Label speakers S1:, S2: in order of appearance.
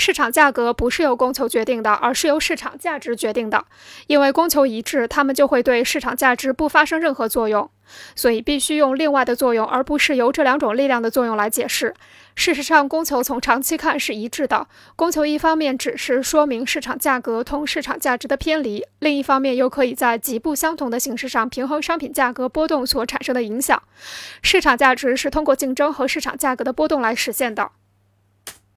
S1: 市场价格不是由供求决定的而是由市场价值决定的。因为供求一致它们就会对市场价值不发生任何作用。所以必须用另外的作用而不是由这两种力量的作用来解释。事实上供求从长期看是一致的。供求一方面只是说明市场价格同市场价值的偏离另一方面又可以在极不相同的形式上平衡商品价格波动所产生的影响。市场价值是通过竞争和市场价格的波动来实现的。